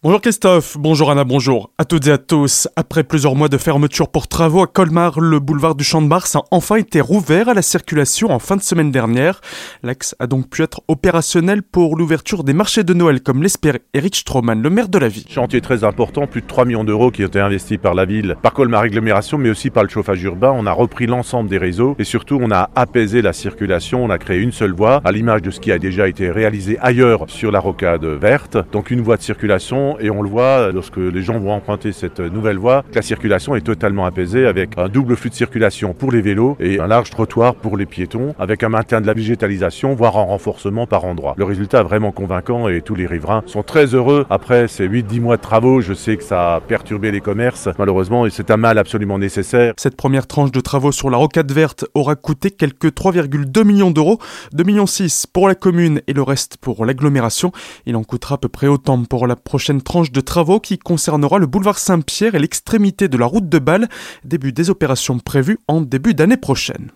Bonjour Christophe, bonjour Anna, bonjour à toutes et à tous. Après plusieurs mois de fermeture pour travaux à Colmar, le boulevard du Champ de Mars a enfin été rouvert à la circulation en fin de semaine dernière. L'axe a donc pu être opérationnel pour l'ouverture des marchés de Noël comme l'espérait Eric Stroman, le maire de la ville. Chantier très important, plus de 3 millions d'euros qui ont été investis par la ville, par Colmar Agglomération, mais aussi par le chauffage urbain. On a repris l'ensemble des réseaux et surtout on a apaisé la circulation, on a créé une seule voie à l'image de ce qui a déjà été réalisé ailleurs sur la rocade verte. Donc une voie de circulation et on le voit lorsque les gens vont emprunter cette nouvelle voie, la circulation est totalement apaisée avec un double flux de circulation pour les vélos et un large trottoir pour les piétons avec un maintien de la végétalisation, voire un renforcement par endroit. Le résultat est vraiment convaincant et tous les riverains sont très heureux. Après ces 8-10 mois de travaux, je sais que ça a perturbé les commerces, malheureusement, et c'est un mal absolument nécessaire. Cette première tranche de travaux sur la rocade verte aura coûté quelques 3,2 millions d'euros, 2 millions 6 pour la commune et le reste pour l'agglomération. Il en coûtera à peu près autant pour la prochaine tranche de travaux qui concernera le boulevard Saint-Pierre et l'extrémité de la route de Bâle, début des opérations prévues en début d'année prochaine.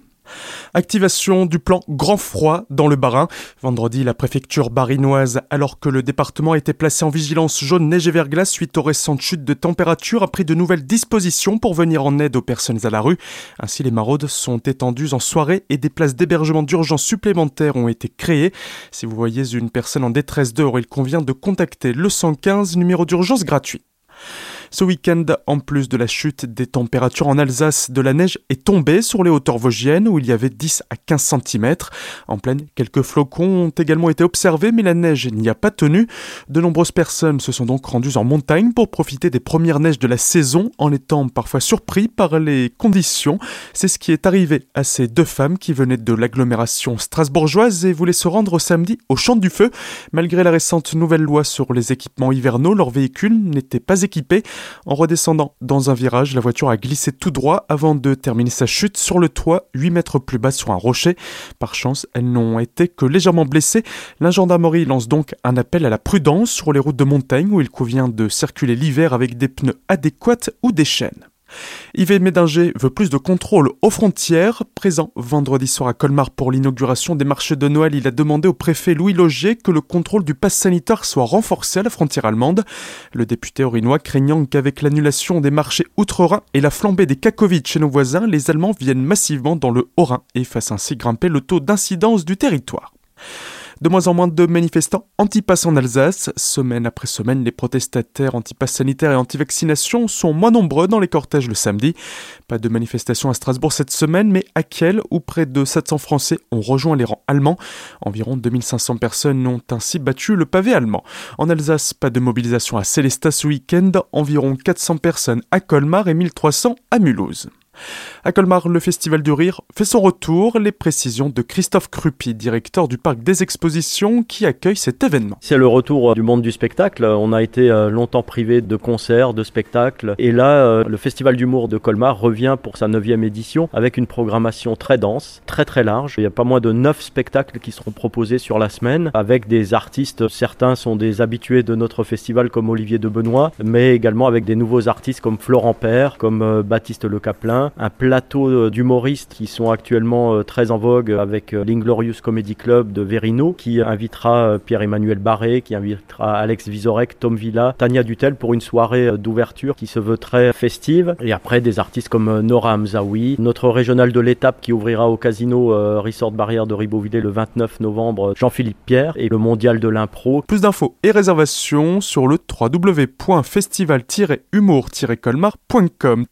Activation du plan grand froid dans le Bas-Rhin. Vendredi, la préfecture barinoise, alors que le département était placé en vigilance jaune neige et verglas suite aux récentes chutes de température, a pris de nouvelles dispositions pour venir en aide aux personnes à la rue. Ainsi, les maraudes sont étendues en soirée et des places d'hébergement d'urgence supplémentaires ont été créées. Si vous voyez une personne en détresse dehors, il convient de contacter le 115, numéro d'urgence gratuit. Ce week-end, en plus de la chute des températures en Alsace, de la neige est tombée sur les hauteurs vosgiennes où il y avait 10 à 15 cm. En pleine, quelques flocons ont également été observés, mais la neige n'y a pas tenu. De nombreuses personnes se sont donc rendues en montagne pour profiter des premières neiges de la saison en étant parfois surpris par les conditions. C'est ce qui est arrivé à ces deux femmes qui venaient de l'agglomération strasbourgeoise et voulaient se rendre samedi au Champ du Feu. Malgré la récente nouvelle loi sur les équipements hivernaux, leurs véhicules n'étaient pas équipés. En redescendant dans un virage, la voiture a glissé tout droit avant de terminer sa chute sur le toit, 8 mètres plus bas sur un rocher. Par chance, elles n'ont été que légèrement blessées. La gendarmerie lance donc un appel à la prudence sur les routes de montagne où il convient de circuler l'hiver avec des pneus adéquats ou des chaînes. Yves Médinger veut plus de contrôle aux frontières. Présent vendredi soir à Colmar pour l'inauguration des marchés de Noël, il a demandé au préfet Louis Logier que le contrôle du pass sanitaire soit renforcé à la frontière allemande. Le député orinois craignant qu'avec l'annulation des marchés outre-Rhin et la flambée des cas chez nos voisins, les Allemands viennent massivement dans le Haut-Rhin et fassent ainsi grimper le taux d'incidence du territoire. De moins en moins de manifestants anti-pass en Alsace. Semaine après semaine, les protestataires anti-pass et anti-vaccination sont moins nombreux dans les cortèges le samedi. Pas de manifestation à Strasbourg cette semaine, mais à Kiel, où près de 700 Français ont rejoint les rangs allemands. Environ 2500 personnes ont ainsi battu le pavé allemand. En Alsace, pas de mobilisation à Célestat ce week-end. Environ 400 personnes à Colmar et 1300 à Mulhouse. À Colmar, le Festival du Rire fait son retour. Les précisions de Christophe Crupi, directeur du Parc des Expositions, qui accueille cet événement. C'est le retour euh, du monde du spectacle. On a été euh, longtemps privé de concerts, de spectacles. Et là, euh, le Festival d'humour de Colmar revient pour sa neuvième édition avec une programmation très dense, très très large. Il y a pas moins de neuf spectacles qui seront proposés sur la semaine avec des artistes. Certains sont des habitués de notre festival comme Olivier de Benoît, mais également avec des nouveaux artistes comme Florent Père, comme Baptiste Le Caplin, un plateau euh, d'humoristes qui sont actuellement euh, très en vogue avec euh, l'Inglorious Comedy Club de Verino qui invitera Pierre-Emmanuel Barré, qui invitera Alex Vizorek, Tom Villa, Tania Dutel pour une soirée d'ouverture qui se veut très festive. Et après des artistes comme Nora Hamzaoui, notre régional de l'étape qui ouvrira au casino Resort Barrière de Ribeauvillé le 29 novembre, Jean-Philippe Pierre et le mondial de l'impro. Plus d'infos et réservations sur le www.festival-humour-colmar.com.